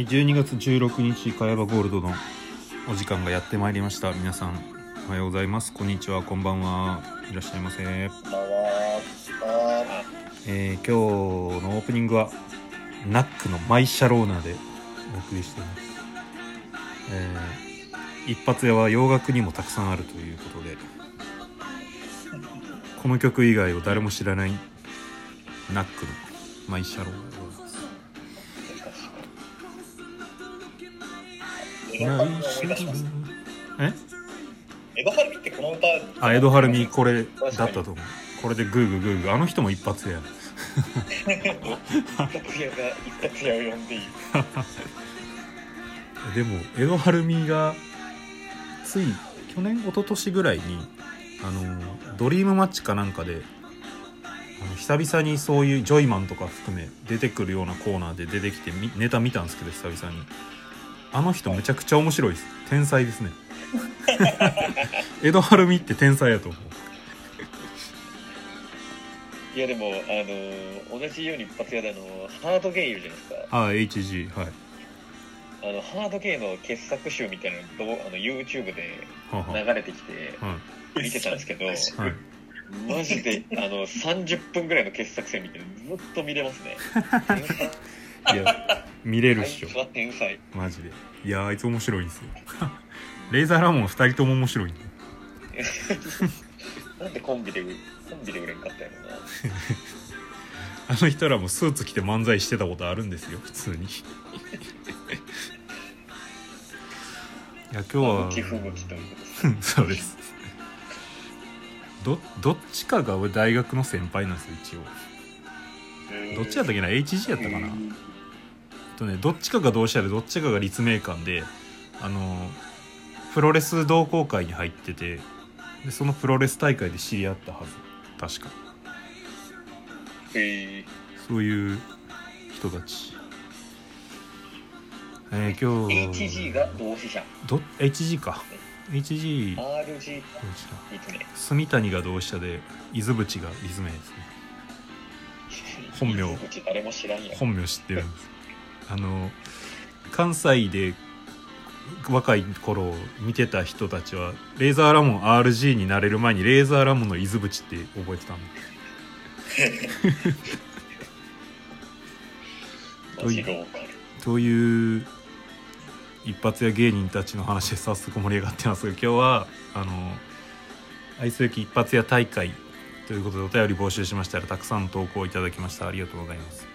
はい、12月16日、茅場ゴールドのお時間がやってまいりました。皆さん、おはようございます。こんにちは、こんばんは。いらっしゃいませ。えー今日のオープニングは、ナックのマイシャローナでお送りしています。えー一発屋は洋楽にもたくさんあるということで、この曲以外を誰も知らないナックのマイシャローナエドハルミを思い出します。え？エドハルミってこの歌、あ、エドハルミこれだったと思う。これでグーグーグーグー。あの人も一発や。一発屋が一発屋を呼んでいい。でも、エドハルミが、つい、去年、一昨年ぐらいに、あの、ドリームマッチかなんかで、久々にそういうジョイマンとか含め出てくるようなコーナーで出てきてみネタ見たんですけど久々にあの人めちゃくちゃ面白いです。天才ですね。エドハルミって天才やと思う。いやでも、あのー、同じように一発屋であの、ハードゲイいるじゃないですか。ああ HG はい。あの、ハードゲイの傑作集みたいなのあの YouTube で流れてきて見てたんですけど、い、はい、マジで、あの、30分ぐらいの傑作選みたいなのずっと見れますね。いや見れるっしょ。あいつは天才。マジで。いやあいつ面白いんですよ。レーザーラモン2人とも面白いんだ なんでコンビで、コンビで売れんかったやろな。あの人らもスーツ着て漫才してたことあるんですよ普通に。いや今日は。寄付向きということです。そうです。どどっちかが俺大学の先輩なんですよ一応。どっちやったっけな？HG やったかな、とねどっちかが同志社でどっちかが立命館であのプロレス同好会に入っててでそのプロレス大会で知り合ったはず。確か。へえそういう人たち。えー、今日 HG が同志社。ど HG か。HG ど RG 住谷が同志社で伊豆淵が立命ですね。本名。本名知ってるんですあの関西で若い頃を見てた人たちはレーザーラモン RG になれる前にレーザーラモンの伊豆淵って覚えてたんでマジローカルという一発屋芸人たちの話で早速盛り上がってますが今日はあの愛すべき一発屋大会ということでお便り募集しましたらたくさん投稿いただきました。ありがとうございます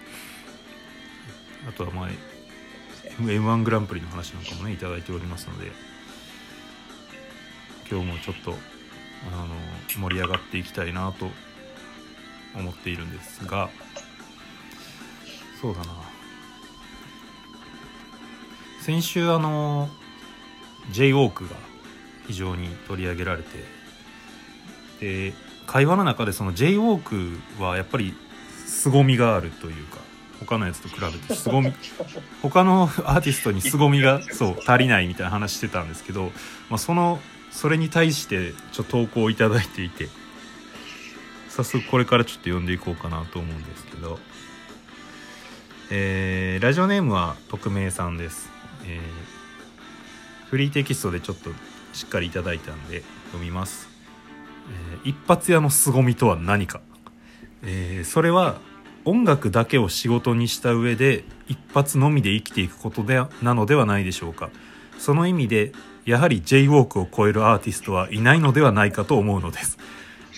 あとはまあ m 1グランプリの話なんかもねいただいておりますので今日もちょっとあの盛り上がっていきたいなと思っているんですがそうだな。先週あの J ウォークが非常に取り上げられてで会話の中でその J ウォークはやっぱり凄みがあるというか他のやつと比べて凄み。他のアーティストに凄みがそう足りないみたいな話してたんですけど、まあ、そのそれに対してちょっと投稿をいただいていて早速これからちょっと読んでいこうかなと思うんですけど、えーラジオネームは匿名さんです、えーフリーテキストでちょっとしっかりいただいたんで読みます、えー一発屋の凄みとは何か、えーそれは音楽だけを仕事にした上で一発のみで生きていくことでなのではないでしょうか。その意味でやはり j ウォークを超えるアーティストはいないのではないかと思うのです。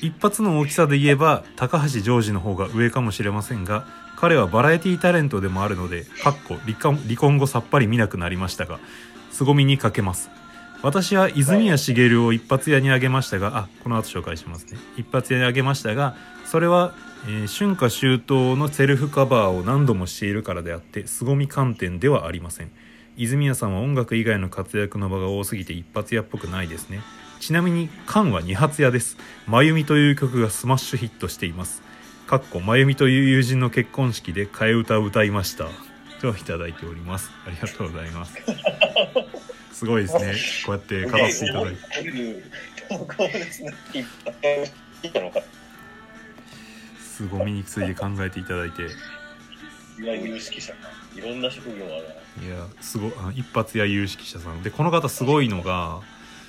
一発の大きさで言えば高橋ジョージの方が上かもしれませんが彼はバラエティタレントでもあるのでかっこ離婚離婚後さっぱり見なくなりましたが凄みにかけます。私は泉谷しげるを一発屋にあげましたがあこの後紹介しますね。一発屋にあげましたがそれは、えー春夏秋冬のセルフカバーを何度もしているからであって凄み観点ではありません。泉谷さんは音楽以外の活躍の場が多すぎて一発屋っぽくないですね。ちなみに「カン」は二発屋です「まゆみ」という曲がスマッシュヒットしています。かっこまゆみという友人の結婚式で替え歌を歌いました。といただいております。ありがとうございます。すごいですね。こうやって語っていただいて。て投稿ですね。一発屋い。いのか凄みについて考えていただいて。発屋有識者かいろんな職業あるいやすごいあ一発屋有識者さん。でこの方すごいのが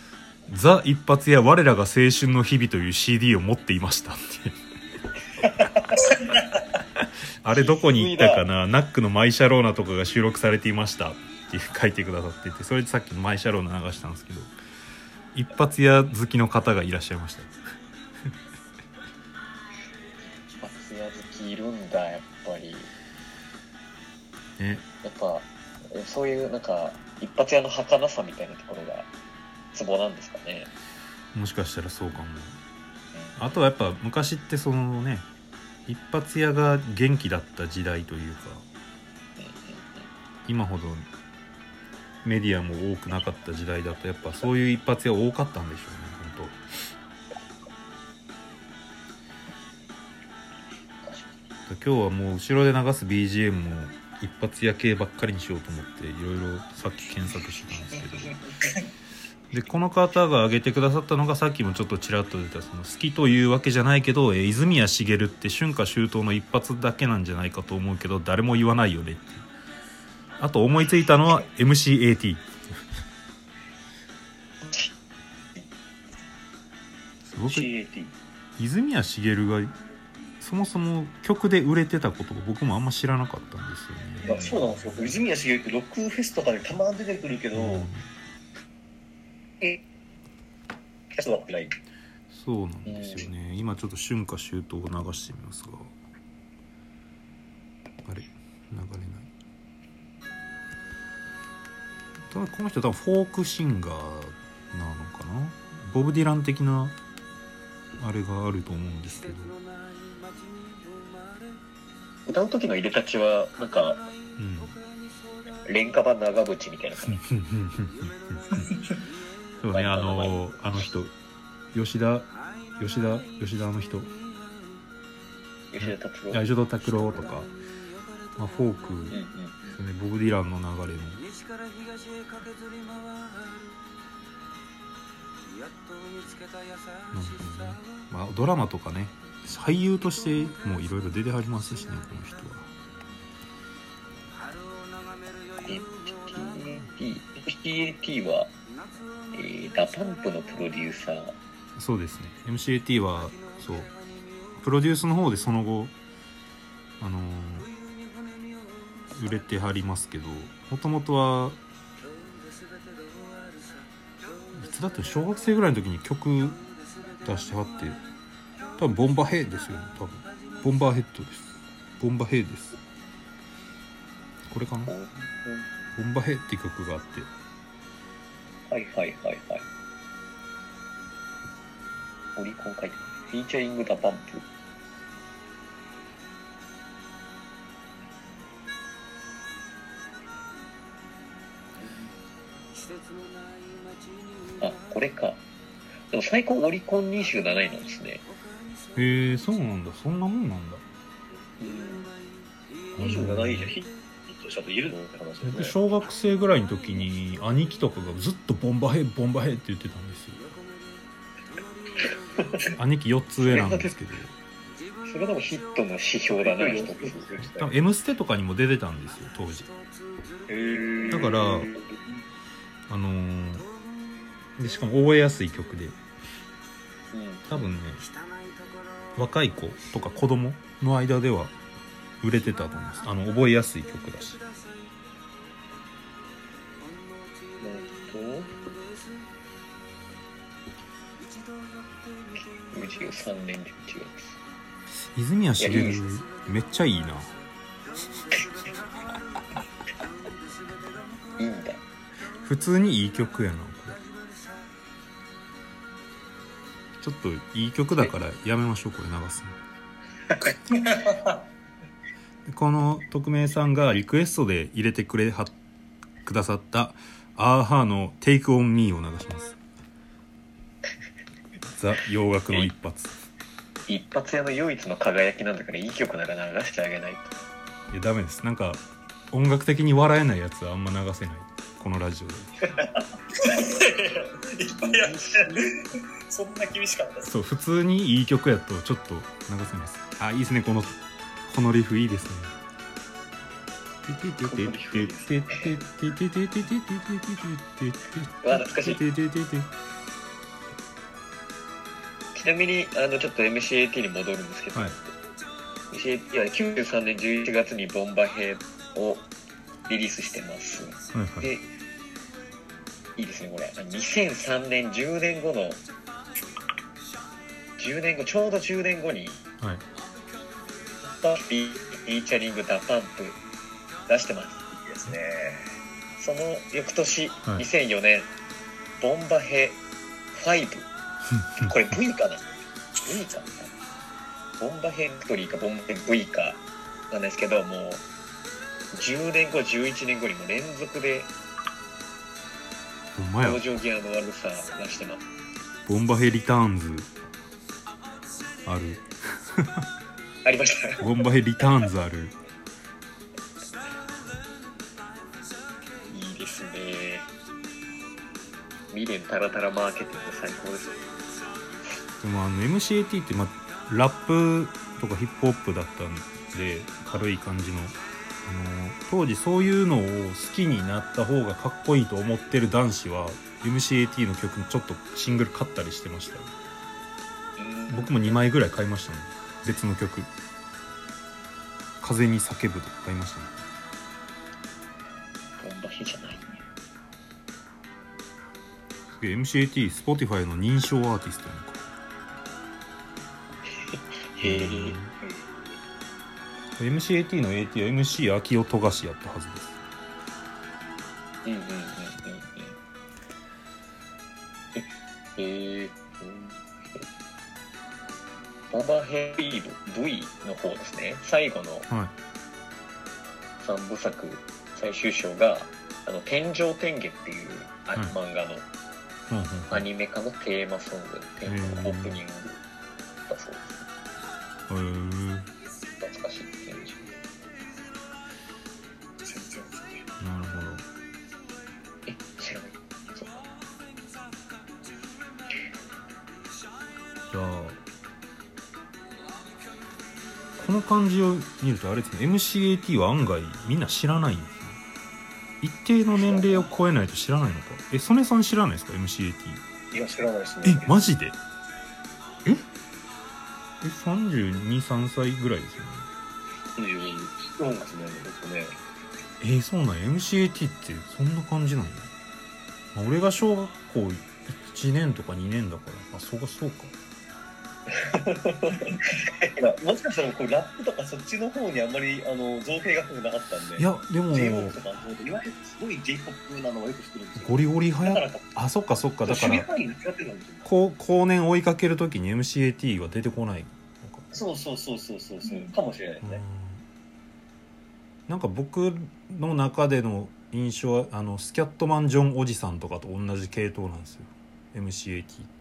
「ザ・一発屋我らが青春の日々」という CD を持っていましたって あれどこに行ったかな？ナックのマイシャローナとかが収録されていましたって書いてくださっててそれでさっきのマイシャローナ流したんですけど一発屋好きの方がいらっしゃいましたやっぱえそういうなんか一発屋の儚さみたいなところがツボなんですかね。もしかしたらそうかも。あとはやっぱ昔ってそのね一発屋が元気だった時代というか今ほどメディアも多くなかった時代だとやっぱそういう一発屋多かったんでしょうね本当。今日はもう後ろで流す BGM も一発屋系ばっかりにしようと思っていろいろさっき検索してたんですけど。でこの方が挙げてくださったのがさっきもちょっとちらっと出たその好きというわけじゃないけど、えー泉谷しげるって春夏秋冬の一発だけなんじゃないかと思うけど誰も言わないよねってあと思いついたのは MCAT 僕 CAT 泉谷しげるがそもそも曲で売れてたことが僕もあんま知らなかったんですよね。あそうなんですよ。泉谷しげるってロックフェスとかでたまに出てくるけど、うん。えキャストはってない。そうなんですよね。今ちょっと春夏秋冬を流してみますがあれ？流れない。ただこの人多分フォークシンガーなのかな？ボブ・ディラン的なあれがあると思うんですけど歌う時の入れたちはなんかうん廉価版長渕みたいな感じ。そうねあのあの人。吉田吉田吉田あの人。吉田達郎。吉田拓郎とか、まあ、フォーク。うんうん。ですねボブ・ディランの流れも。まあ、ドラマとかね俳優としてもいろいろ出てはりますしねこの人は。 MCAT は、えー、 DA PUMP のプロデューサー。そうですね。MCAT はそう。プロデュースの方でその後あのー売れてはりますけどもともとはいつだって小学生ぐらいの時に曲出してはって多分ボンバーヘイですよね多分。ボンバーヘッドです。ボンバーヘイです。これかな？ボンバーヘイって曲があって。はいはいはいはい。オリコン書いてます。 featuring DA PUMP。あこれか。でも最高オリコン27位なんですね。へえそうなんだ。そんなもんなんだ。27位じゃヒットしたと言えるのって話ですね。僕小学生ぐらいの時に兄貴とかがずっと「 Bomb A Head Bomb A Head」って言ってたんですよ。兄貴4つ上なんですけど。それでもヒットの指標だな一つ。多分「M ステ」とかにも出てたんですよ当時。だからあのーでしかも覚えやすい曲で。うん。多分ね若い子とか子供の間では売れてたと思います。あの覚えやすい曲だし。えっと93年11月泉谷しげるめっちゃいいな。いいいんだ。普通にいい曲やなちょっといい曲だからやめましょうこれ流すの。でこの匿名さんがリクエストで入れてくれはくださったアーハーの「Take on Me」を流します。ザ洋楽の一発。一発屋の唯一の輝きなんだからいい曲なら流してあげないと。いやダメです。なんか音楽的に笑えないやつはあんま流せない。このラジオでいっぱいやってそんな厳しかったそう普通にいい曲やとちょっと流せます。あいいですね。このこのリフいいですね。うわ懐かしい。ちなみにあのちょっと MCAT に戻るんですけど、はい。MCAT は93年11月に Bomb A Head をリリースしてます。はいはい。でいいですねこれ。2003年10年後の10年後ちょうど10年後にはい。フィー featuring DA PUMP出してます。いいですね。その翌年、はい。2004年ボンバヘ5 これ V かな V かな。ボンバヘビクトリーかボンバヘ V かないですけどもう10年後11年後にも連続でほんまや。ギアの悪さ出してます。ボンバヘリターンズ。ある。ありました。ボンバヘリターンズある。いいですね。未練タラタラマーケティング最高ですでもあの MCAT って、まあ、ラップとかヒップホップだったんで軽い感じの当時そういうのを好きになった方がかっこいいと思ってる男子は MCAT の曲ちょっとシングル買ったりしてました僕も2枚ぐらい買いましたね別の曲「風に叫ぶ」とか買いましたねボンバヘじゃないね。すげえ MCAT Spotify の認証アーティストなのか。へえ MCAT の AT は MC 秋代富樫やったはずです。うんうんうんうんうん。ええー、ボンバヘビー V の方ですね。最後のはい。三部作最終章が「あの天上天下」っていうあはい漫画のアニメ化のテーマソング、テーマのオープニングだそうです。へー見るとあれですね MCAT は案外みんな知らないんですね一定の年齢を超えないと知らないのか。え曽根さん知らないですか MCAT いや、知らないですえね。マジで？え？え323歳ぐらいですよね。そうですね、僕ね。えー、そうなんや。MCAT ってそんな感じなんや、まあ、俺が小学校1年とか2年だからあそうかそうか もしかしたらこうラップとかそっちの方にあんまりあの造形が深くなかったんで。いやでも J-POP とかいわゆるすごい J-POP なのをよく知ってるんですよ。ゴリゴリ流行っだからあそっかそっかだから範囲が違ってたんですよ。こう後年追いかけるときに MCAT は出てこないそうそうそうそうそうそうかもしれないですね。なんか僕の中での印象はあのスキャットマンジョンおじさんとかと同じ系統なんですよ MCAT って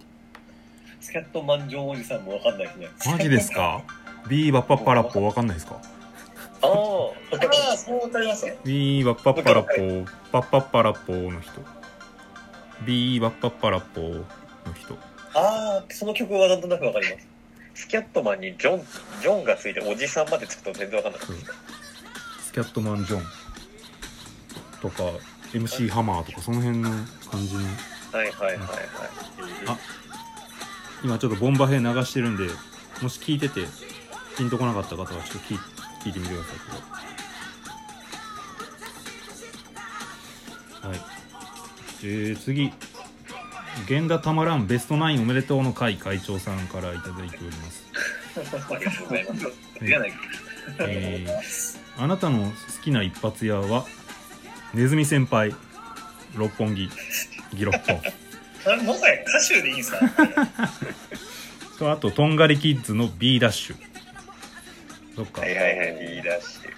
スキャットマンジョンおじさんもわかんないですね。マジですか？ビーバッパッパラッポーわかんないですか？ああ、ああ、そうわかりますよ。ビーバッパッパラッポーパッパッパラッポーの人ビーバッパッパラッポーの人ああ、その曲はなんとなくわかります。スキャットマンにジョン、ジョンがついておじさんまでつくと全然わかんなかったです。スキャットマンジョンとか MC ハマーとかその辺の感じのはいはいはいはい。あ今ちょっとボンバヘ流してるんでもし聞いててピンとこなかった方はちょっと聞い聞いてみてください。けどはい。えー、次。源田たまらんベストナインおめでとうの会会長さんからいただいております。ありがとうございます。えー、あなたの好きな一発屋はネズミ先輩六本木ギロッポもはや歌手でいいんですか？とあととんがりキッズの B ダッシュ。そっか。はいはいはい、リーダーして。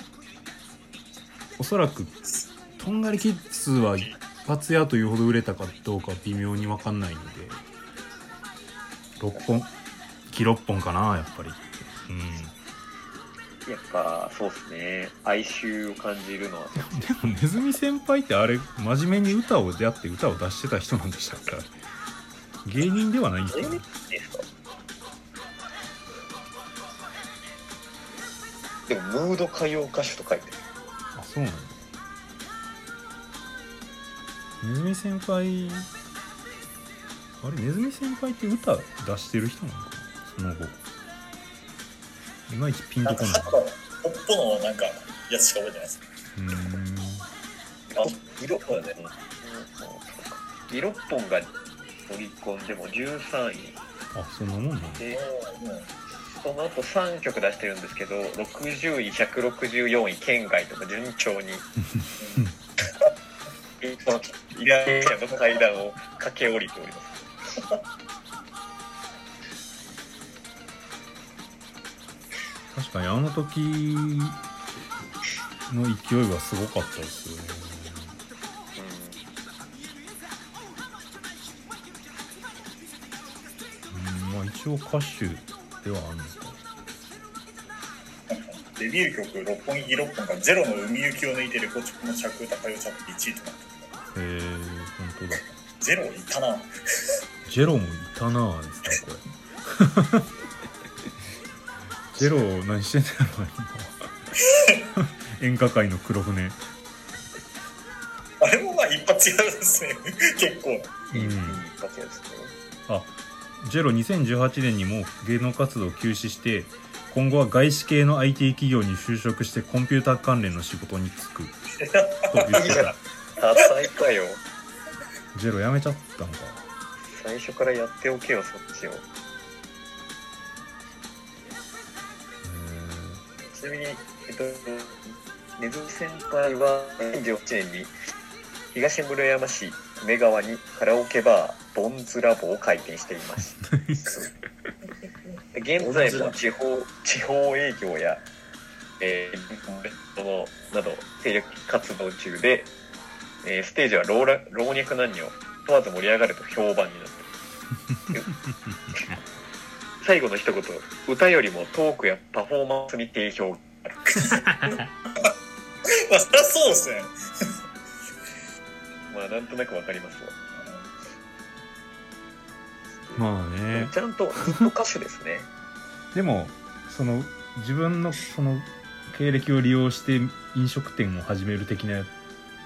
おそらくとんがりキッズは一発屋というほど売れたかどうか微妙に分かんないので。6本木6本かなやっぱり。うん。やっぱ、そうですね。哀愁を感じるのは、でもネズミ先輩ってあれ真面目に歌をやって歌を出してた人なんでしたっけ？芸人ではないんですえか？ねでも、ムード歌謡歌手と書いてる。あそうなんだネズミ先輩？あれネズミ先輩って歌出してる人なのかな？その後。いまいちピンとこない。ポッポのなんか、やつしか覚えてないです。うーん。あ色っぽね。色っぽんがオリコンでも13位。あそんなもんなんだ。でうんその後3曲出してるんですけど60位164位県外とか順調に。そのイライラの階段を駆け下りております。確かにあの時の勢いはすごかったですよね応歌手ではあるのかデビュー曲六本木六本がゼロの海行きを抜いてレコチョクの着歌歌謡チャート1位となってるへえ本当だゼロいたな。ジェロもいたなあですねこれジェロ何してんだろう今演歌界の黒船あれもまあ一発屋ですね。結構。うん、いいうんいいわけですねあジェロ2018年にも芸能活動を休止して今後は外資系の IT 企業に就職してコンピューター関連の仕事に就く。と言ってた多彩かよ。ジェロやめちゃったのか。最初からやっておけよそっちを。ちなみにえっとネズミ先輩は2018年に東村山市久米川にカラオケバーボンズラボを開店しています。で 現在も地方地方営業や、えー、のなど精力活動中で、えーステージは老若老若男女問わず盛り上がると評判になってる。最後の一言歌よりもトークやパフォーマンスに定評がある。まあ、そりゃそうですね。まあなんとなくわかりますわまあね。ちゃんとずっと歌手ですね。でもその自分のその経歴を利用して飲食店を始める的な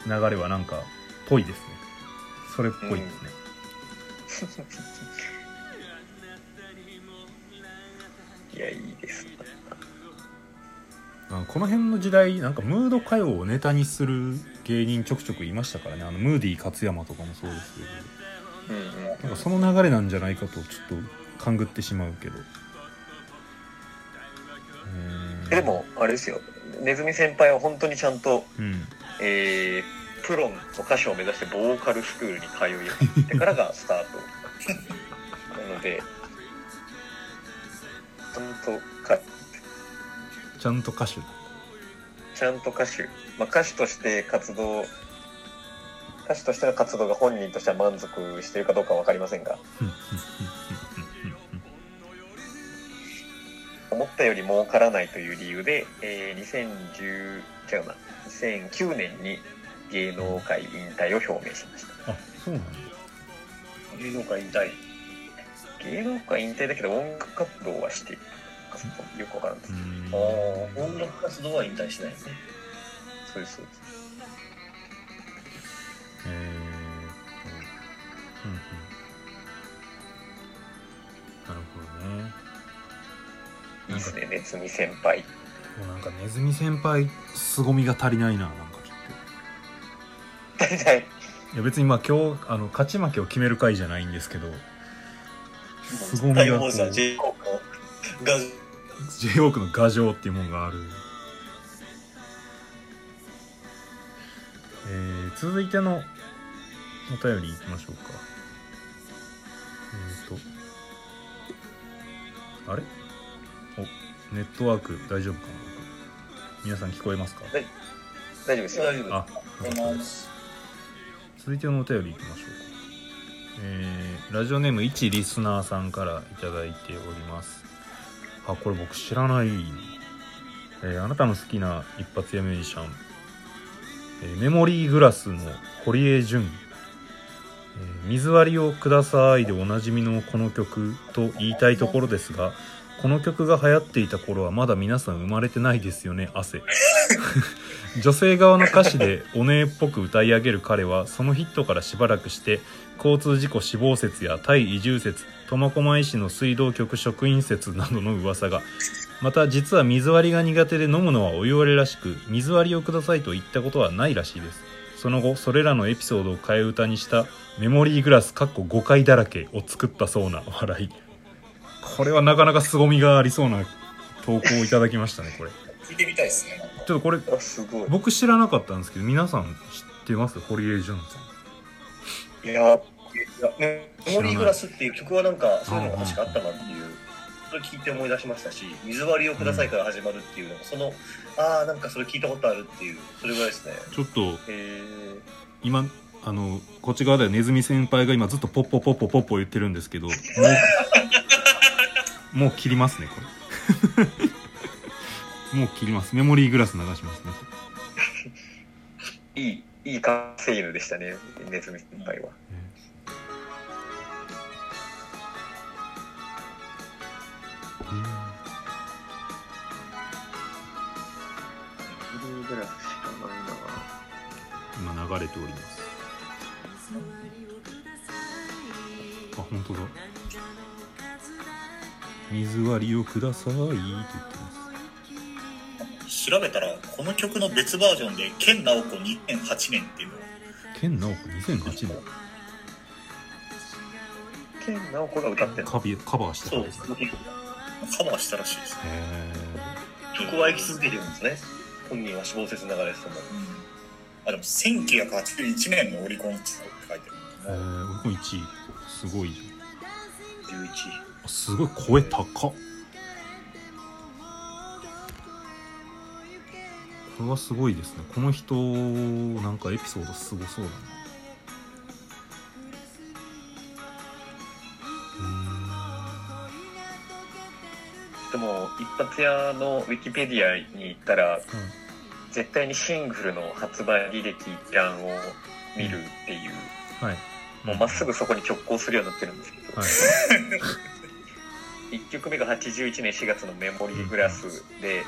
流れはなんかぽいですね。それっぽいですね、いやいいですあこの辺の時代なんかムード歌謡をネタにする芸人ちょくちょくいましたからね。あのムーディ勝山とかもそうですけど。うんうんなんかその流れなんじゃないかとちょっと勘ぐってしまうけど。でもあれですよ。ネズミ先輩は本当にちゃんと、うん。えープロの歌手を目指してボーカルスクールに通い始めてからがスタート。なのでちゃんとかちゃんと歌手。ちゃんと歌手、まあ、歌手として活動歌手としての活動が本人としては満足しているかどうかは分かりませんが。思ったより儲からないという理由で、えー2010違うな。2009年に芸能界引退を表明しました。あそうなんだ。芸能界引退。芸能界引退だけど音楽活動はしている。よくわからん。ですああ、音楽活動は引退しないですね。そうですそうですえーっとうんうんなるほどね。いいですねネズミ先輩もうなんかネズミ先輩凄みが足りないな。なんかちょっ大体と。いや別にまあ今日あの勝ち負けを決める回じゃないんですけど。凄みがこう J コークの牙城っていうものがある、続いてのお便りいきましょうか。えっ、と。あれ？おネットワーク大丈夫かな？僕皆さん聞こえますか？大丈夫ですよ。大丈夫あおはようございます。続いてのお便りいきましょうか。えーラジオネーム一リスナーさんからいただいております。あこれ僕知らない、えーあなたの好きな一発屋ミュージシャン、えメモリーグラスの堀江潤、え水割りをください」でおなじみのこの曲と言いたいところですがこの曲が流行っていた頃はまだ皆さん生まれてないですよね汗。女性側の歌詞でお姉っぽく歌い上げる彼はそのヒットからしばらくして交通事故死亡説やタイ移住説苫小牧市の水道局職員説などの噂が。また実は水割りが苦手で飲むのはお湯割りらしく水割りをくださいと言ったことはないらしいです。その後それらのエピソードを替え歌にしたメモリーグラスかっこ誤解だらけを作ったそうな笑い。これはなかなか凄みがありそうな投稿をいただきましたねこれ。聞いてみたいですね。ちょっとこれ僕知らなかったんですけど皆さん知ってます？堀江潤さん。いや、メモリーグラスっていう曲はなんか、そういうのが確かあったなっていう、それ聞いて思い出しましたし、水割りをくださいから始まるっていうのが、その、ああ、なんかそれ聞いたことあるっていう、それぐらいですね。ちょっと今あのこっち側ではネズミ先輩が今ずっとポッポポッポポッポ言ってるんですけどもうもう切りますねこれもう切りますメモリーグラス流しますねいいいい稼ぎ犬でしたねネズミ先輩はブルーグラスしかないな。今流れております。あ本当だ。水割りをくださいって言ってます。調べたらこの曲の別バージョンで健直子2008年っていうの。が健直子2008年。健直子が歌ってカビカバーしてたそうんですね。カバーしたらしいですね、へ曲は生き続けてるんですね。本人は死亡説流れてても。あでも1981年のオリコンって書いてある。ええー、僕も1位。すごいじゃん。11。あすごい声高っ。これはすごいですね。この人なんかエピソードすごそうだな。でも一発屋のウィキペディアに行ったら絶対にシングルの発売履歴一覧を見るっていう、うんはい。もうまっすぐそこに直行するようになってるんですけど、はい。1曲目が81年4月の「メモリーグラス」で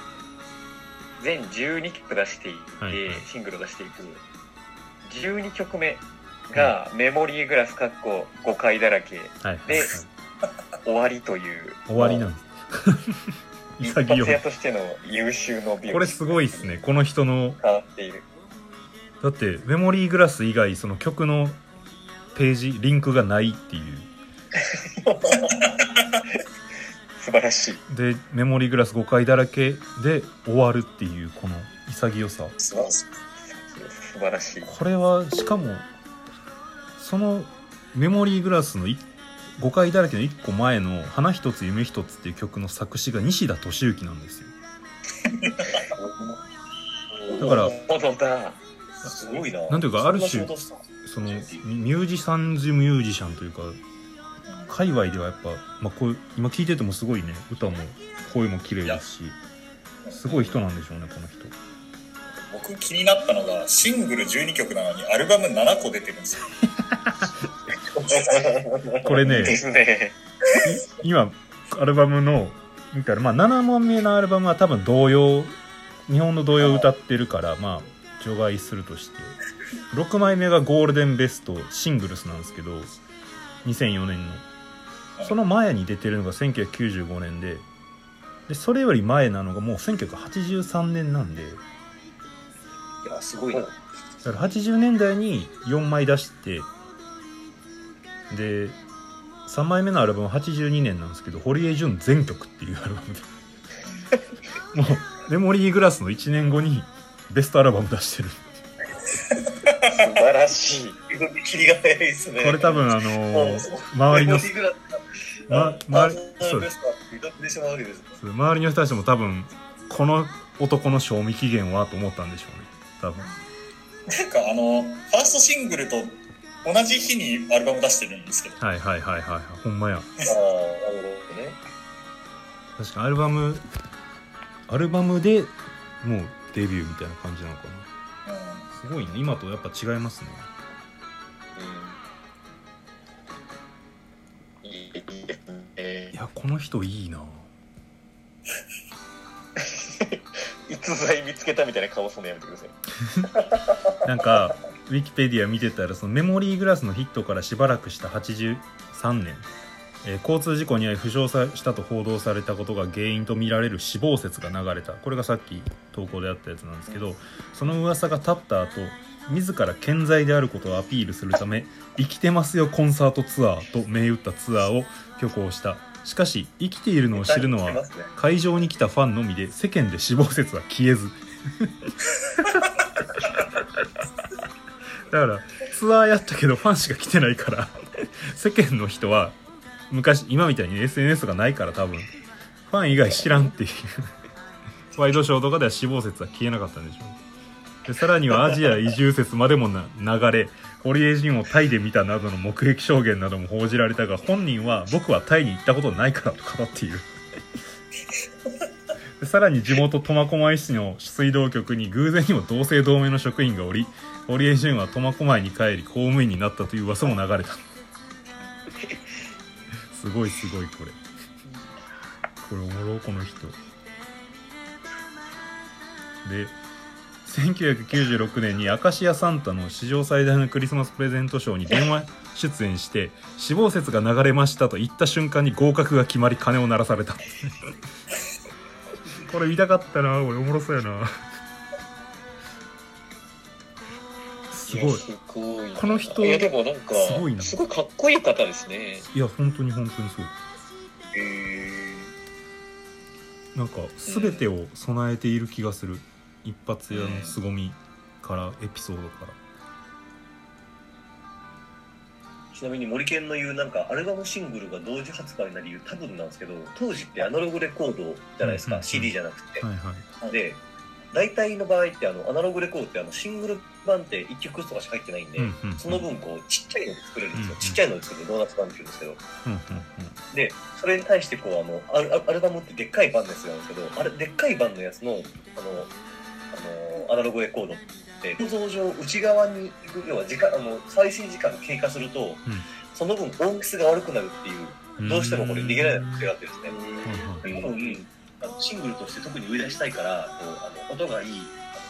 全12曲出していって、シングルを出していく。12曲目が「メモリーグラス」かっこ誤解だらけはいで終わりという。終わりなんです 潔い。屋としての優秀の美これすごい。っすねこの人のってい。るだってメモリーグラス以外その曲のページリンクがない。ってい。う素晴らしい。でメモリーグラス誤解だらけで終わるってい。うこの潔さ素晴らしい。これはしかもそのメモリーグラスのい。誤解だらけの1個前の「花一つ夢一つ」っていう曲の作詞が西田敏行なんですよ。だからすごいな。なんていうかある種そのミミュージシャンズミュージシャンというか界隈ではやっぱ、まあ、こう今聞いててもすごいね歌も声も綺麗ですしすごい人なんでしょうねこの人。僕気になったのがシングル12曲なのにアルバム7個出てるんですよ これね。今アルバムの見たら、まあ、7問目のアルバムは多分童謡日本の童謡を歌ってるからまあ除外するとして。6枚目がゴールデンベストシングルスなんですけど2004年の。その前に出てるのが1995年で。でそれより前なのがもう1983年なんで。いや、すごいな。だから80年代に4枚出してで3枚目のアルバムは82年なんですけど堀江潤全曲っていうアルバムで。もうメモリーグラスの1年後にベストアルバム出してる。素晴らしい。切りが早いですね。これ多分あのー周りの周り。周りの人たちも多分この男の賞味期限はと思ったんでしょうね。多分。なんかあのファーストシングルと同じ日にアルバム出してるんですけど。はいはいはいはいはい。ほんまや。ああ、なるほどね。確かにアルバムアルバムでもうデビューみたいな感じなのかな。うん。すごいね。今とやっぱ違いますね。いいいやこの人いいな。いつ実在見つけたみたいな顔するのやめてください。なんかウィキペディア見てたらそのメモリーグラスのヒットからしばらくした83年、えー交通事故に遭い負傷さしたと報道されたことが原因とみられる死亡説が流れた。これがさっき投稿であったやつなんですけどその噂が立った後自ら健在であることをアピールするため「生きてますよコンサートツアー」と銘打ったツアーを挙行した。しかし生きているのを知るのは会場に来たファンのみで世間で死亡説は消えず だからツアーやったけどファンしか来てないから世間の人は昔今みたいに SNS がないから多分。ファン以外知らんっていう。ワイドショーとかでは死亡説は消えなかったんでしょう。でさらにはアジア移住説までもな流れ堀江人をタイで見たなどの目撃証言なども報じられたが本人は僕はタイに行ったことないからと語っている。さらに地元苫小牧市の水道局に偶然にも同姓同名の職員がおり堀江潤は苫小牧に帰り公務員になったという噂も流れた。すごいすごいこれ。これおもろこの人。で1996年に明石家サンタの史上最大のクリスマスプレゼントショーに電話出演して死亡説が流れましたと言った瞬間に合格が決まり鐘を鳴らされた。これ見たかったな俺。おもろそうやなすごい。この人いやでもなんかすごいな。すごいかっこいい方ですね。いや本当に本当にそう。えなんか全てを備えている気がする。一発屋の凄みからエピソードから。ちなみに森健の言うなんかアルバムシングルが同時発売になる理由多分なんですけど当時ってアナログレコードじゃないですか、うんうんうん。CD じゃなくて、はいはい。で大体の場合ってあのアナログレコードってあのシングル版って1曲とかしか入ってないんで、うんうんうん。その分こうちっちゃいので作れるんですよ、うんうん。ちっちゃいので作るドーナツ版って言うんですけど。うんうんでそれに対してこうあのアルアルバムってでっかい版のやつなんですけどあれでっかい版のやつのあのあのアナログレコードって構造上内側に行く要は時間あの再生時間が経過すると、その分音質が悪くなるっていううん。どうしてもこれ逃げられない癖があってですね、はいはい多分あのシングルとして特に売り出したいからこうあの音がいい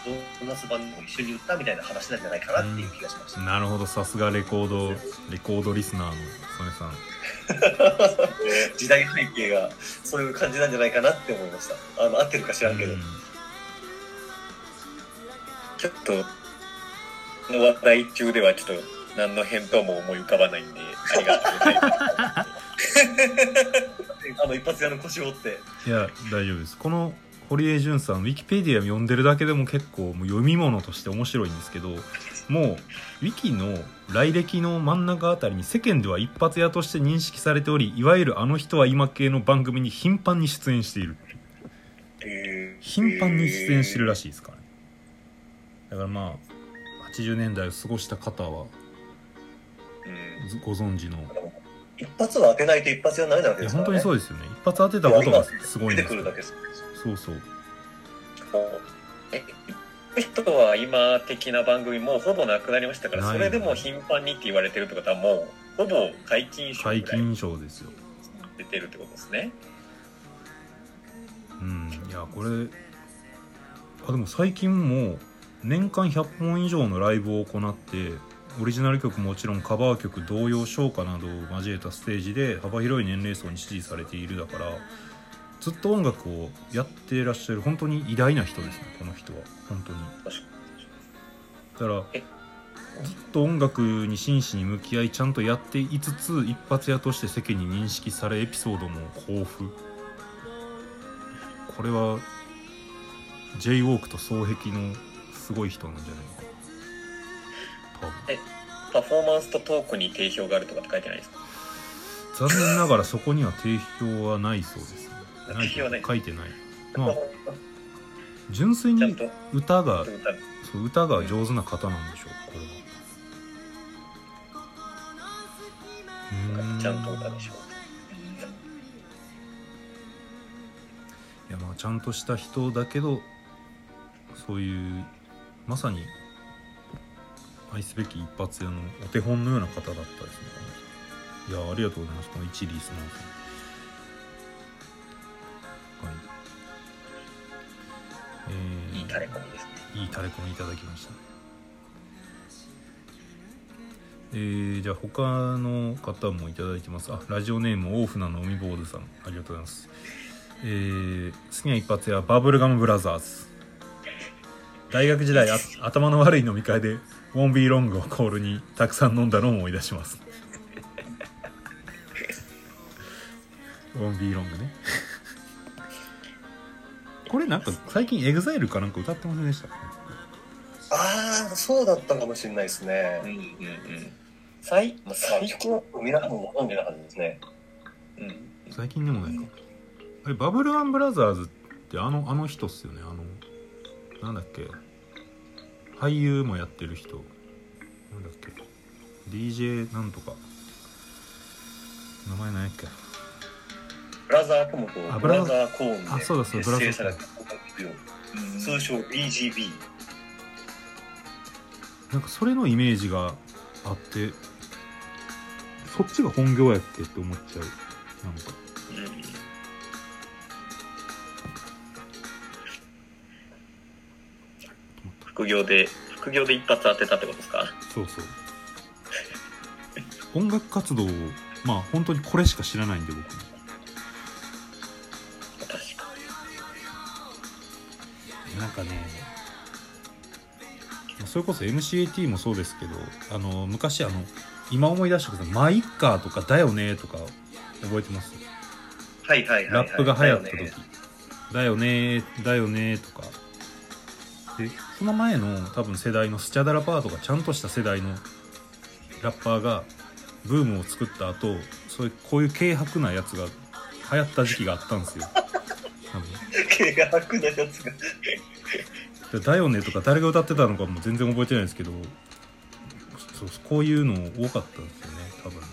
ドーナツ版も一緒に売ったみたいな話なんじゃないかなっていう気がしました、なるほどさすがレコードレコードリスナーの曽根さん。時代背景がそういう感じなんじゃないかなって思いました。あの合ってるか知らんけど、うん。ちょっとこの話題中ではちょっと何の返答も思い浮かばないんでありがとうございます。あの一発屋の腰を折って。いや大丈夫です。この堀江潤さんウィキペディア読んでるだけでも結構もう読み物として面白いんですけどもうウィキの来歴の真ん中あたりに世間では一発屋として認識されておりいわゆるあの人は今系の番組に頻繁に出演している頻繁に出演してるらしいですからね。だからまあ80年代を過ごした方はご存知の。一発は当てないと一発屋になれないわけいや本当ですからね。にそうですよね。一発当てたことがすごいん出ですよてくるだけですそうそう。え人は今的な番組もうほぼなくなりましたからそれでも頻繁にって言われてるってことはもうほぼ解禁賞解禁賞ですよ。出てるってことですね。うんいやこれあでも最近もう年間100本以上のライブを行ってオリジナル曲もちろんカバー曲童謡唱歌などを交えたステージで幅広い年齢層に支持されているだからずっと音楽をやってらっしゃる本当に偉大な人ですねこの人は。本当に。だからえずっと音楽に真摯に向き合いちゃんとやっていつつ一発屋として世間に認識されエピソードも豊富。これは j ウォークと双璧のすごい人なんじゃないか。多分。パフォーマンスとトークに定評があるとかって書いてないですか？残念ながらそこには定評はないそうです。ねない定評はない書いてない。まあ純粋に歌がそう歌が上手な方なんでしょうこれは。ちゃんと歌でしょ。いやまあちゃんとした人だけどそういうまさに愛すべき一発屋のお手本のような方だったですねいやありがとうございますこの一リスナーさんはいえタレコミですねいいタレコミいただきました。えー、じゃあ他の方もいただいてます。あラジオネーム大船の海坊主さん。ありがとうございます。えー、好きな一発やバブルガムブラザーズ。大学時代頭の悪い飲み会で Won't be long をコールにたくさん飲んだのを思い出します。 Won't be long ね。これなんか最近 EXILE かなんか歌ってませんでした？ああそうだったかもしれないですね。うんうんうん。最まあ最近は皆さんもご存知なはずですね。うん。最近でもないか。あれバブルガンブラザーズってあのあの人っすよね。あのなんだっけ。俳優もやってる人。なんだっけ。DJ なんとか。名前何やっけブラザーコモとあブラザー。コーンで結成されたうん通称 BGB なんかそれのイメージがあってそっちが本業やっけって思っちゃう。なんか。うん副業で副業で一発当てたってことですか？そうそう。音楽活動をまあ本当にこれしか知らないんで僕もなんかねそれこそ MCAT もそうですけどあの昔あの今思い出したけど「マイッカー」とか「だよね」とか覚えてます？はいはいはい、はい、ラップが流行った時。だよね「だよねだよね」とか。でその前の多分世代のスチャダラパーとかちゃんとした世代のラッパーがブームを作った後そういうこういう軽薄なやつが流行った時期があったんですよ多分軽薄なやつが。でだよねとか誰が歌ってたのかも全然覚えてないですけどそうこういうの多かったんですよね多分ね。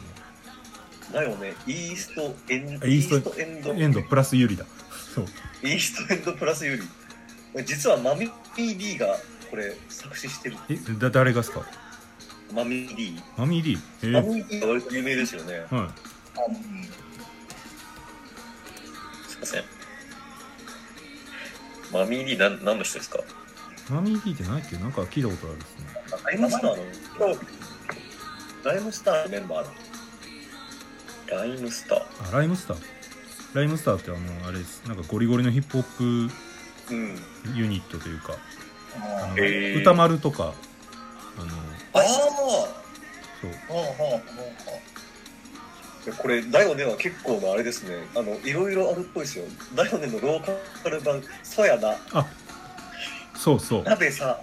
だよね。イーストエンドあイーストエンド。エンドプラス有利だ。そう。イーストエンドプラスより実はマミ D がこれ作詞してる。えだ誰がですか？マミ D マミー D えマー、ミ D が割と有名ですよね。はい。すマミー D なん何の人ですか？マミー D って何やっけ？なんか聞いたことあるですね。ライムスターのライムスターのメンバーだライムスター。あライムスター。ライムスターってあのあれです。なんかゴリゴリのヒップホッうん。プユニットというかあの、へー。歌丸とかあのああそう。はあはあはあこれ「だよね」は結構なあれですね。あのいろいろあるっぽいですよ「だよね」のローカル版「そやな」あそうそう「鍋さ」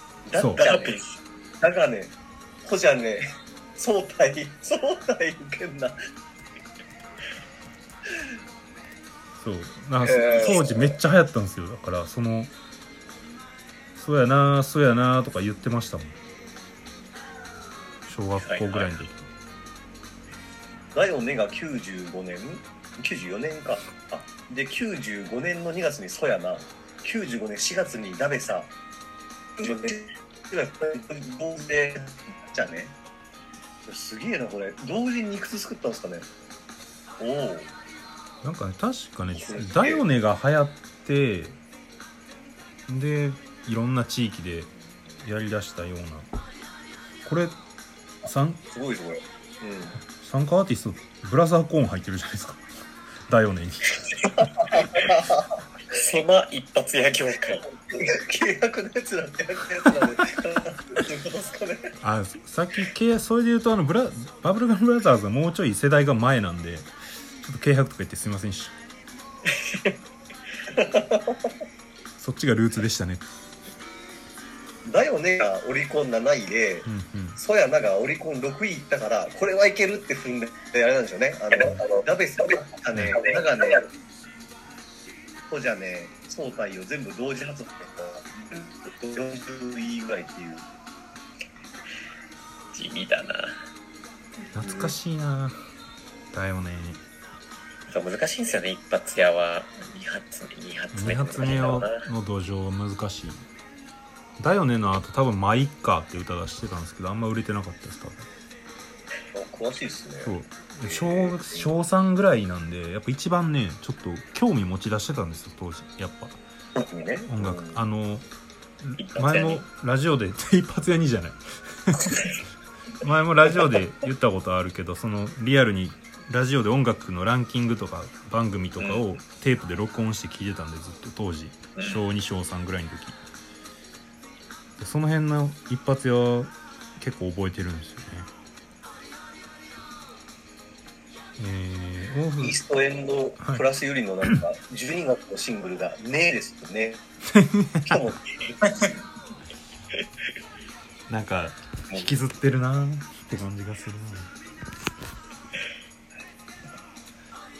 「だそう。ったらね」「だがね」「ほじゃね」「相対」「相対いけんな」そう。なんかへー。当時めっちゃ流行ったんですよ。だからその「そうやなそうやな」とか言ってましたもん。小学校ぐらいの時、だよねが95年94年か。あで95年の2月にそやな。95年4月にダベさ。94年同時でじゃあねすげえなこれ同時にいくつ作ったんですかねおおなんかね確かねこれ「だよね」が流行ってでいろんな地域でやりだしたようなこれ参すごいですこれうん参加アーティストブラザーコーン入ってるじゃないですか「だよね」に狭一発屋業界。契約のやつなんて契約のやつなんで あさっき契約それで言うとあのブラバブルガンブラザーズはもうちょい世代が前なんでちょっと軽薄とか言ってすいませんし そっちがルーツでしたねだよねがオリコン7位でうんうん。そやながオリコン6位いったからこれはいけるって踏んであれなんでしょうね。あのダベスがね。ながねそうじゃね総体を全部同時発売した40位ぐらいっていう。地味だな。懐かしいな。だよね。そう難しいんですよね一発屋は。二発目二発目2発目の土壌難しいだよねの後多分「マイッカー」って歌出してたんですけどあんま売れてなかったです多分。詳しいですね。そう。で小学小3ぐらいなんでやっぱ一番ねちょっと興味持ち出してたんですよ当時やっぱ。ね。音楽、うん。あの前もラジオで 一発屋にじゃない。前もラジオで言ったことあるけどそのリアルにラジオで音楽のランキングとか番組とかをテープで録音して聞いてたんでずっと当時。うん。小2小3ぐらいの時。でその辺の一発屋は結構覚えてるんですよねえー、オフイーストエンドプラスよりのなんか、12月のシングルが、ねえですよね。しかも、なんか引きずってるなーって感じがするな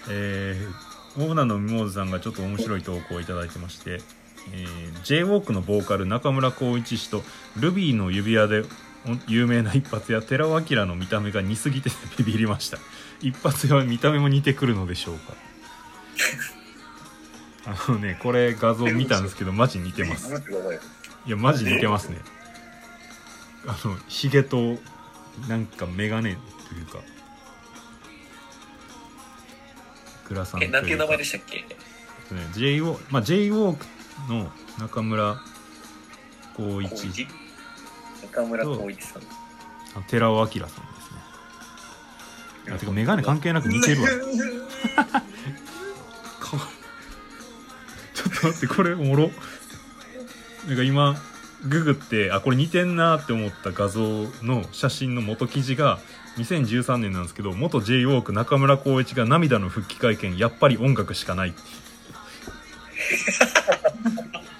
えー、オーナーのミモーズさんがちょっと面白い投稿をいただいてまして、えー、j w ォークのボーカル中村浩一氏とルビーの指輪でお有名な一発や寺尾明の見た目が似すぎてビビりました。一発屋は見た目も似てくるのでしょうか。あのねこれ画像見たんですけどマジ似てます。いやマジ似てますね。あのヒゲとなんかメガネというかグラサンとえ、なんていう名前でししたっけ？た j ウォーまあ j ウォークの中村光一。中村光一さん。あ寺尾明さんですね。あてかメガネ関係なく似てるわ。か ちょっと待ってこれおもろ。なんか今ググってあこれ似てんなって思った画像の写真の元記事が2013年なんですけど元 j ウォーク中村浩一が涙の復帰会見やっぱり音楽しかない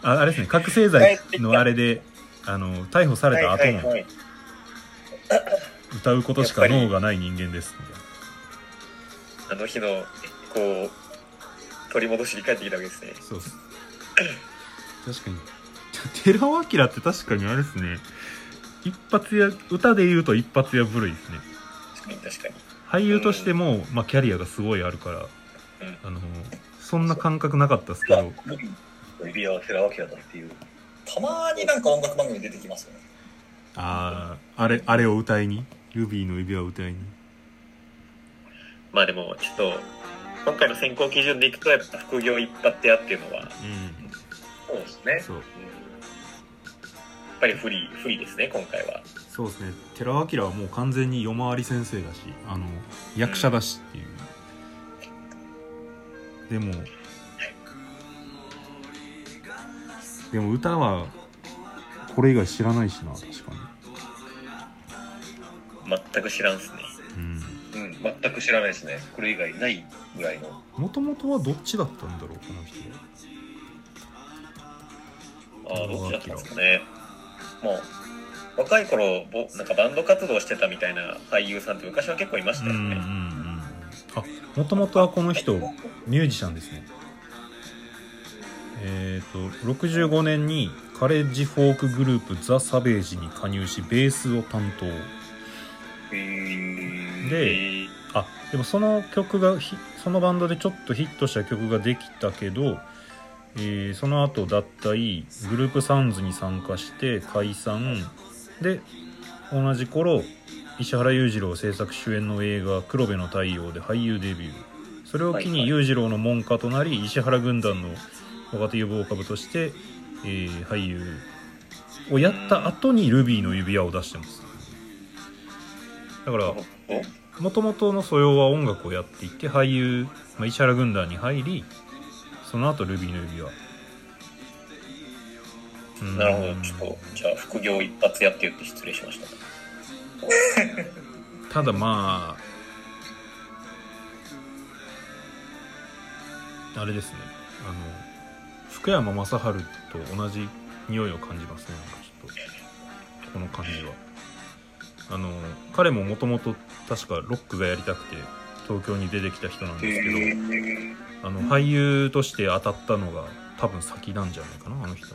ああれですね。覚醒剤のあれであの逮捕された後のはいはいはい歌うことしか脳がない人間ですあの日の、こう、取り戻しに帰ってきたわけですね。そうっす。確かに。寺尾明って確かにあれですね。一発や歌で言うと一発や部類ですね。確かに確かに。俳優としても、まあ、キャリアがすごいあるから、あのそんな感覚なかったですけど指輪は寺尾明だっていう。たまになんか音楽番組出てきますよね。あああれあれを歌いに？ルビーの指輪を歌いに？まあでも、ちょっと、今回の選考基準でいくと、やっぱ副業一発屋っていうのは、やっうんそうですね。そうぱり不利、不利ですね、今回は。そうですね寺尾明はもう完全に夜回り先生だしあの役者だしっていう、でもでも歌はこれ以外知らないしな確かに全く知らんっすね。うんうん、全く知らないですね。これ以外ないぐらいの。もともとはどっちだったんだろうこの人はああ、どっちだったんですかね。もう、若い頃、ぼなんかバンド活動してたみたいな俳優さんって昔は結構いましたよね。うんうんうんあもともとはこの人ミュージシャンですね。えっ、と65年にカレッジフォークグループザ・サベージに加入しベースを担当。であでもその曲がひそのバンドでちょっとヒットした曲ができたけど、えーその後脱退グループサウンズに参加して解散。で同じ頃石原裕次郎制作主演の映画「黒部の太陽」で俳優デビュー。それを機に裕次郎の門下となり石原軍団の若手予防株として、えー俳優をやった後にルビーの指輪を出してます。だからおもともとの素養は音楽をやっていて俳優、まあ、石原軍団に入りその後ルビーの指輪。うん。なるほど。ちょっと、じゃあ、副業一発屋って言って失礼しました。ただまああれですね。あの福山雅治と同じ匂いを感じますね。なんかちょっとこの感じは。あの彼ももともと確かロックがやりたくて東京に出てきた人なんですけど、あの俳優として当たったのが多分先なんじゃないかなあの人の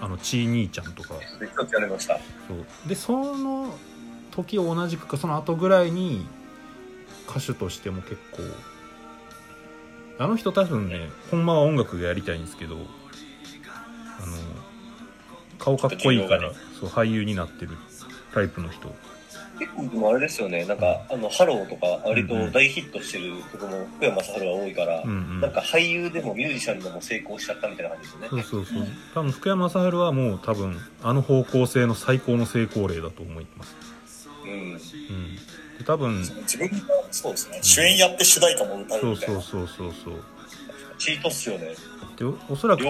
あのちー兄ちゃんとか。で一つやりました。そう。でその時を同じくかその後ぐらいに歌手としても結構あの人多分ねほんまは音楽がやりたいんですけどあの顔かっこいいから、そう俳優になってるタイプの人結構でもあれですよね、なんか、あの、ハローとか、割と大ヒットしてる曲も福山雅治は多いから、うんうんなんか俳優でもミュージシャンでも成功しちゃったみたいな感じですよね。そうそうそう多分福山雅治はもう多分あの方向性の最高の成功例だと思いますうん。うんで多分自分がそうですね、主演やって主題歌も歌うそうみたいな。そうそうそうそうチートっすよね。でおおそらく。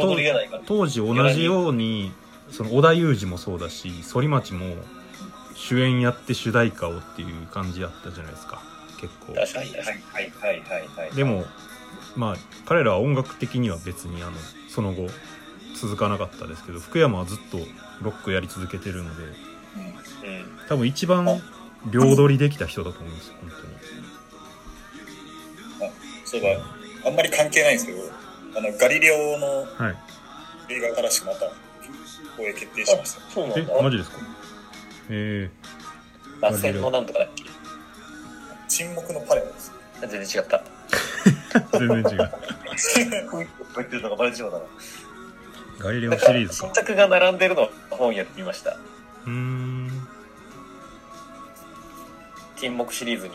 当時同じようにその織田裕二もそうだし反町も主演やって主題歌をっていう感じやったじゃないですか結構確かに、はい、はい、はい、はい。はいで、もまあ彼らは音楽的には別にあのその後続かなかったですけど福山はずっとロックやり続けてるのでうん。多分一番両取りできた人だと思うんですよ本そういえば、あんまり関係ないんですけど、あの、ガリレオの当にはい映画新しくまた放映決定しました。えそうなんだ。マジですか？え螺旋のなんとかだっけ？沈黙のパレオです。全然違った。ー、全然違う言ってるのがバレちまうだな。ガリレオシリーズか新作が並んでるのを本屋で見ました。うーん沈黙シリーズに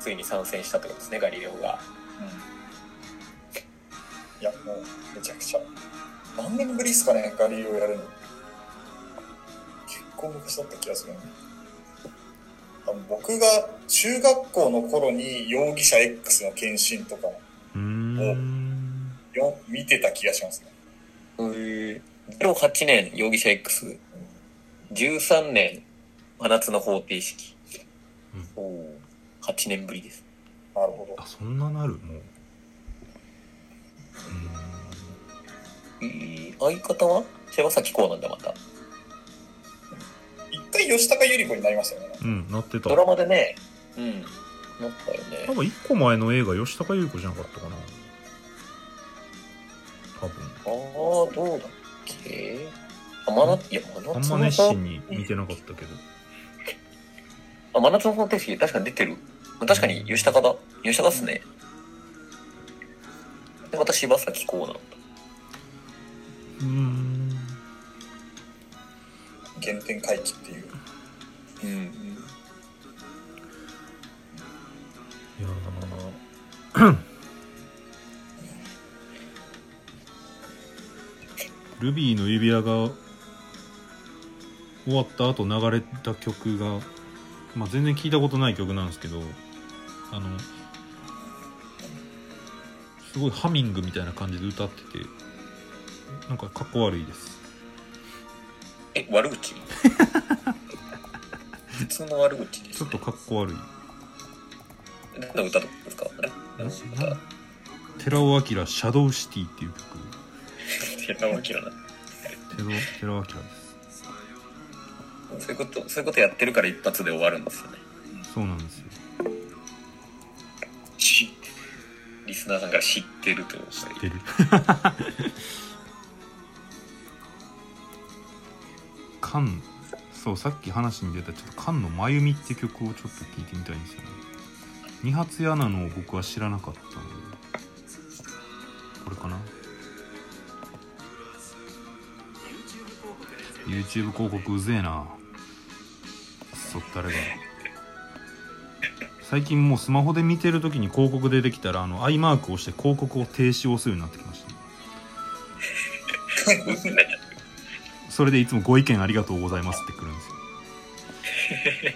ついに参戦したってことですね、ガリレオが。いや、もう、めちゃくちゃ。何年ぶりですかね、ガリレオやるの。結構昔だった気がするな多分僕が中学校の頃に容疑者 X の検診とかうーんよ見てた気がしますね。へ08年容疑者 X。13年真夏の方程式。おお8年ぶりです。なるほど。あそんななる？もうえー、相方は？柴咲コウなんだ、また。一回吉高由里子になりましたよね。うーんうんなってたドラマでね、うん、なったよね。多分一個前の映画吉高由里子じゃなかったかな多分ああ、どうだっけ？あ、真夏、いや、真あんま熱心に見てなかったけどあ、真夏の方程式、確かに出てる。確かに吉高だ。吉高っすね。で、また柴咲コウなんだ。うーん原点回帰っていう。うん。いや ルビーの指輪が終わった後流れた曲が、まあ、全然聞いたことない曲なんですけどあのすごいハミングみたいな感じで歌っててなんかかっこ悪いですえ、悪口？普通の悪口です、ちょっとかっこ悪い。何の歌ですか？寺尾明「シャドウシティ」っていう曲。寺尾明な。寺尾寺尾明です。そういうこと、そういうことやってるから一発で終わるんですよね。そうなんですよ。しリスナーさんから知ってると思知ってるカンそうさっき話に出たちょっとカンの「真由美」って曲をちょっと聴いてみたいんですよね。二発屋なのを僕は知らなかったので。これかな？YouTube 広告うぜえな。そったれが最近もうスマホで見てる時に広告出てきたらあのアイマークをして広告を停止をするようになってきました。それでいつもご意見ありがとうございますってくるんですよ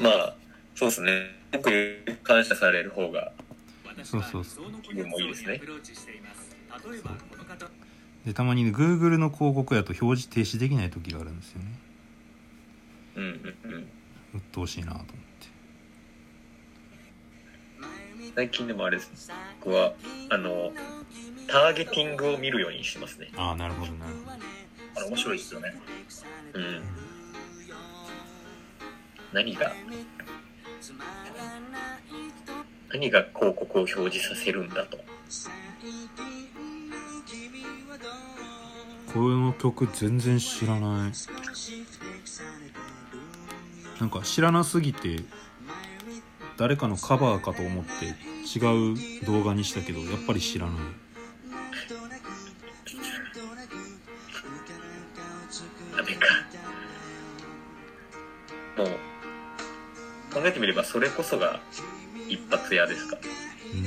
まあ、そうですね。よく感謝される方がそうそうそうもいいですね。でたまにね Google の広告やと表示停止できない時があるんですよねうんうんうん。鬱陶しいなと思って最近でもあれです。僕は、あの、ターゲティングを見るようにしてますね。ああなるほどなるほどあれ面白いですよね。うん。何が、何が広告を表示させるんだと。この曲全然知らないなんか知らなすぎて誰かのカバーかと思って違う動画にしたけどやっぱり知らないもう、えてみればそれこそが一発屋ですか？うん。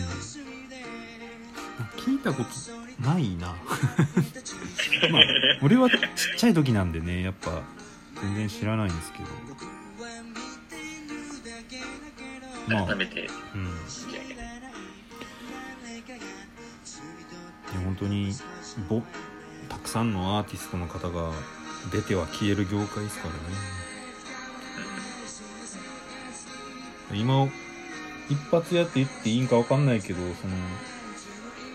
聞いたことないな。まあ俺はちっちゃい時なんでねやっぱ全然知らないんですけど。まあ改めて。うん。いや本当にぼたくさんのアーティストの方が出ては消える業界ですからね今一発やって言っていいんか分かんないけどその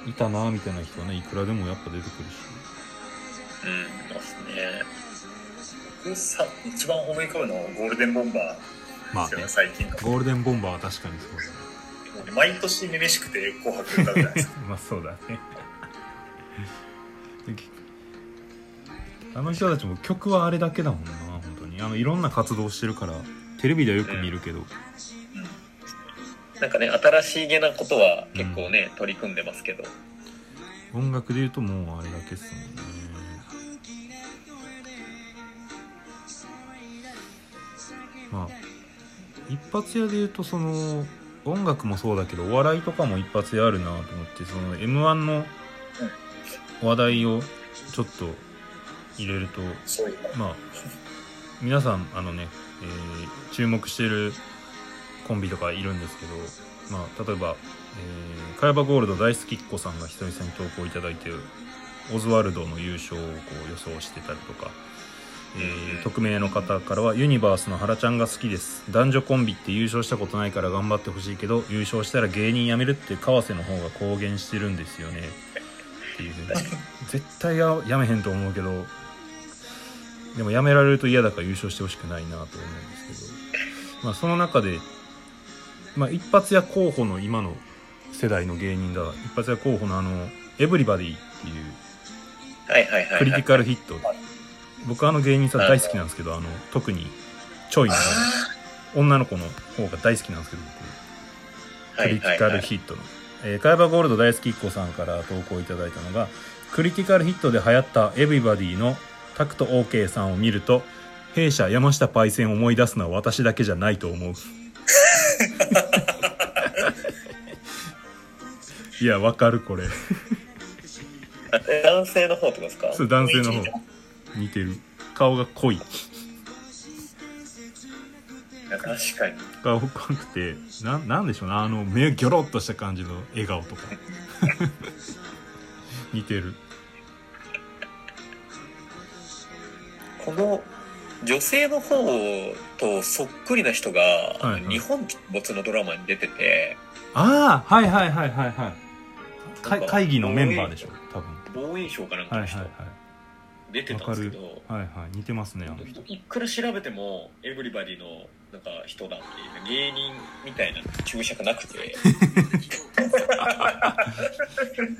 いたなみたいな人はねいくらでもやっぱ出てくるし。うんいますね。僕さ一番思い浮かぶのはゴールデンボンバまあねーですよね、最近の。ゴールデンボンバーは確かにそうだね。毎年めめしくて紅白歌うじゃないですか。まあそうだね。あの人たちも曲はあれだけだもんな本当に。あのいろんな活動してるからテレビではよく見るけど、なんかね新しいげなことは結構ね、取り組んでますけど。音楽で言うともうあれだけっすもんね。まあ一発屋で言うとその音楽もそうだけどお笑いとかも一発屋あるなと思ってその m 1の話題をちょっと入れると。まあ皆さんあのね、えー注目してるコンビとかいるんですけど、まあ、例えば、えー、カヤバゴールド大好きっ子さんが久々に投稿いただいてオズワルドの優勝をこう予想してたりとか、えー匿名の方からはユニバースの原ちゃんが好きです。男女コンビって優勝したことないから頑張ってほしいけど優勝したら芸人辞めるって川瀬の方が公言してるんですよね。っていう 絶対ややめへんと思うけどでも辞められると嫌だから優勝してほしくないなと思うんですけど、まあ、その中で、まあ、一発屋候補の今の世代の芸人が一発屋候補のあの「エブリバディ」っていうはいはいはい、はい、クリティカルヒット。僕あの芸人さん大好きなんですけどあの特にちょいの女の子の方が大好きなんですけど僕。クリティカルヒットの、えー、カヤバゴールド大好きっ子さんから投稿いただいたのがクリティカルヒットで流行った「エブリバディ」のタクト OK さんを見ると弊社山下パイセンを思い出すのは私だけじゃないと思ういやわかるこれ。え男性の方ってことですか？そう男性の方。似てる。顔が濃い。確かに。顔濃くてななんでしょうなあの目ギョロッとした感じの笑顔とか。似てる。この女性の方とそっくりな人が、はいはい。日本没のドラマに出てて。ああはいはいはいはいはい。会議のメンバーでしょ多分。防衛省かなんかの人、はいはいはい。出てたんですけど。はいはい。似てますねあの人。いくら調べてもエブリバディのなんか人だっていう芸人みたいな注釈なくて。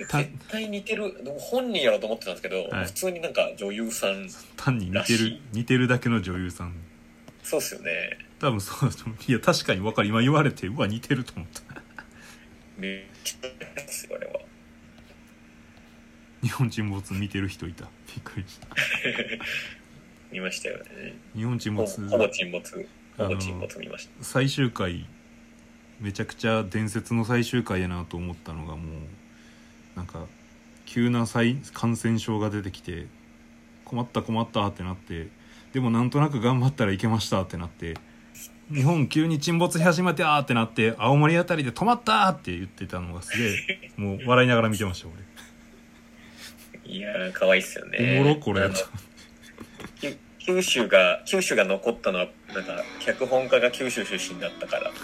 た絶対似てるでも本人やろうと思ってたんですけど、はい。普通になんか女優さん単に似てる似てるだけの女優さん。そうっすよね。多分そうだと思う。いや確かに分かる。今言われてうわ似てると思った。めっちゃ似てますよあれは。日本沈没見てる人いた。びっくりした。見ましたよね。日本沈ほ没ほぼ沈没あの最終回めちゃくちゃ伝説の最終回やなと思ったのがもうなんか急な再感染症が出てきて困った困ったってなってでもなんとなく頑張ったらいけましたってなって日本急に沈没し始めたってなって青森あたりで止まったって言ってたのがすげえもう笑いながら見てました いやー可愛いっすよね。俺おもろこれ九州が九州が残ったのはなんか脚本家が九州出身だったから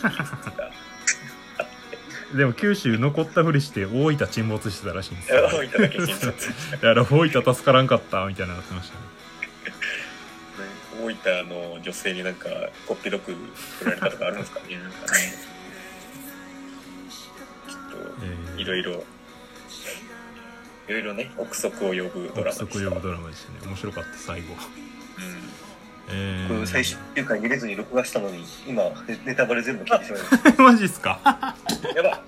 でも九州残ったふりして大分沈没してたらしいんですよ。大分だけ沈没 大分助からんかったみたいなのやってましたね大分の女性になんかこっぴどく振られたとかあるんですかねなんかね。ちょっえーといろいろいろいろね憶測を呼ぶドラマでした。憶測呼ぶドラマでしたね。面白かった最後。うんえー、最終回見れずに録画したのに今ネネタバレ全部聞いてしまいました マジっすか？やば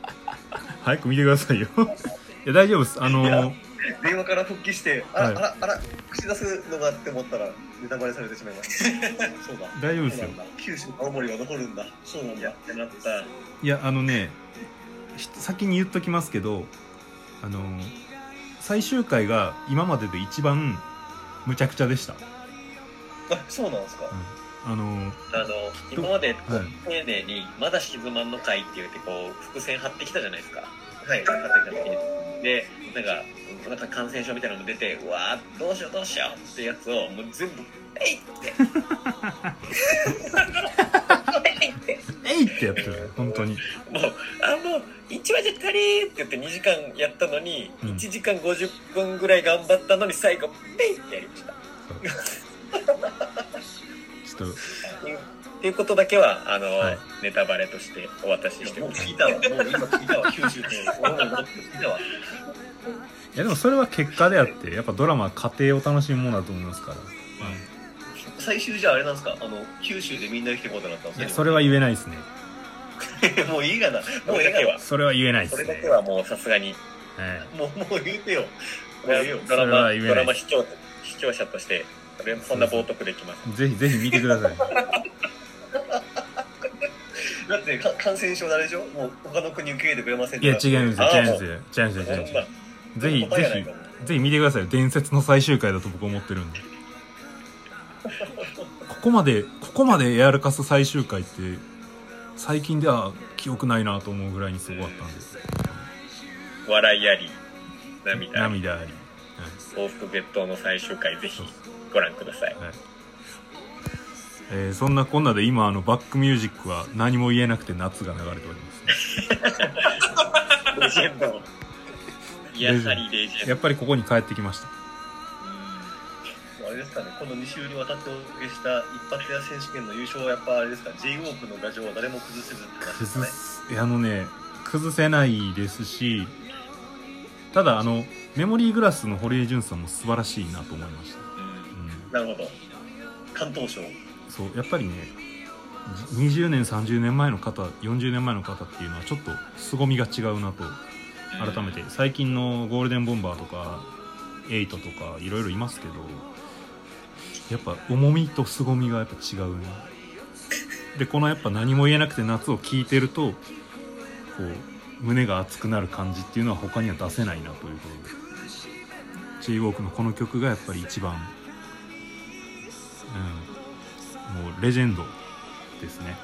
早く見てくださいよ いや大丈夫ですあのいや電話から復帰して、あら、はいあら、あら、口出すのがって思ったら、ネタバレされてしまいました。そうだ。大丈夫ですよ九州、青森は残るんだ。そうなんだ。やってなった。いやあのねひ先に言っときますけどあの最終回が今までで一番むちゃくちゃでした、あ、そうなんですか。あのあの、今まで、こうはい丁寧に、まだ沈まんの回って言って、こう、伏線張ってきたじゃないですか。はい。張ってきた時に。で、なんか、なんか感染症みたいなのも出て、うわーどうしようどうしようってやつを、もう全部、えいって。えいって。「えい!」ってやってる本当にもう、あ、もう、1話じゃ足りーって言って2時間やったのに、うん1時間50分ぐらい頑張ったのに、最後、ペイってやりました。ちょっとっていうことだけは、あの、はいネタバレとしてお渡ししてもう聞いたわ。もう今聞いたわ。九州って。俺も聞いたわ。いやでもそれは結果であってやっぱドラマは家庭を楽しむものだと思いますから、最終じゃああれなんですか？あの、九州でみんな来てことになったんいですやそれは言えないですね もういいがな。ももういいがな。うだけは、それは言えないでそれすねだけはもうさすがに、はいもう、もう言うてよ。もう言うよ。ドラマ、ドラマ視聴視聴者として、それそんな冒涜できます。ぜひぜひ見てください。だってか感染症であれでしょ？もう他の国受け入れてくれませんいや違う。うんですよ。違うんですよ違うんですよ。違うんですぜひぜひぜひ見てくださいよ。伝説の最終回だと僕思ってるんで。ここまでここまでやらかす最終回って最近では記憶ないなと思うぐらいにすごかったんで。す笑いあり、涙あり、涙あり、はい。幸福別当の最終回、ぜひご覧ください。はいえーそんなこんなで今あのバックミュージックは何も言えなくて夏が流れております、ね、レジェンド。やはりレジェンド。やっぱりここに帰ってきましたあれですかね、この2週にわたってお受けした一発屋選手権の優勝はやっぱあれですか、J ウォークの牙城は誰も崩せずって話ですね。あのね崩せないですしただあのメモリーグラスの堀江潤さんも素晴らしいなと思いました、うん、なるほど。関東賞。そうやっぱりねじ20年30年前の方40年前の方っていうのはちょっと凄みが違うなと改めて最近のゴールデンボンバーとかエイトとかいろいろいますけどやっぱ重みと凄みがやっぱ違うねでこのやっぱ何も言えなくて夏を聴いてるとこう胸が熱くなる感じっていうのは他には出せないなということで j ウォークのこの曲がやっぱり一番、うん、もうレジェンドですね、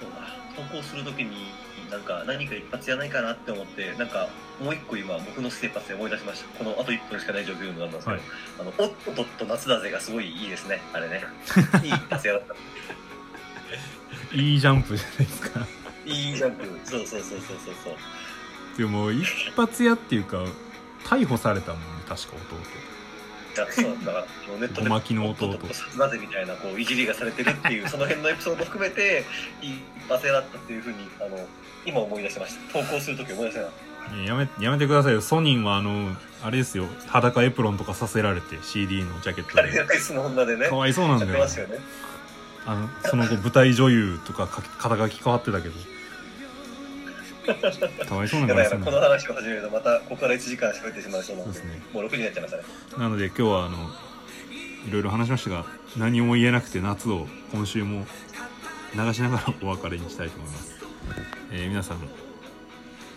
そうだ。投稿するときに、なんか何か一発やないかなって思って、なんかもう一個今僕のステーパスで思い出しました。このあと1分しかない状況になんですけど、はいあの、おっとっと夏だぜがすごいいいですね。あれね。いい一発やだった。うん、いいジャンプじゃないですかいいジャンプ。そうそうそうそうそうそう。でも一発屋っていうか逮捕されたもんね確か弟いやそうだからネットでごまきの弟おっとっとなぜみたいなこういじりがされてるっていうその辺のエピソード含めていい一発屋だったっていうふうにあの今思い出しました投稿するとき思い出したないややめやめてくださいよソニンはあのあれですよ裸エプロンとかさせられて CD のジャケットあれがでの女でねかわいそうなんだよねあのその後舞台女優とかか肩書き変わってたけど かわいそうなんやばいこの話を始めるとまたここから1時間喋ってしまいそうなんでね。もう6時になっちゃいましたね。なので今日はあのいろいろ話しましたが何も言えなくて夏を今週も流しながらお別れにしたいと思います、えー皆さん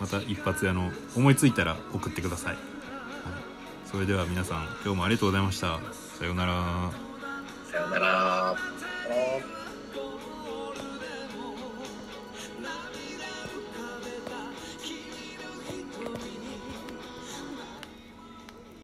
また一発屋の思いついたら送ってください、はい、それでは皆さん今日もありがとうございました。さようなら。さようなら。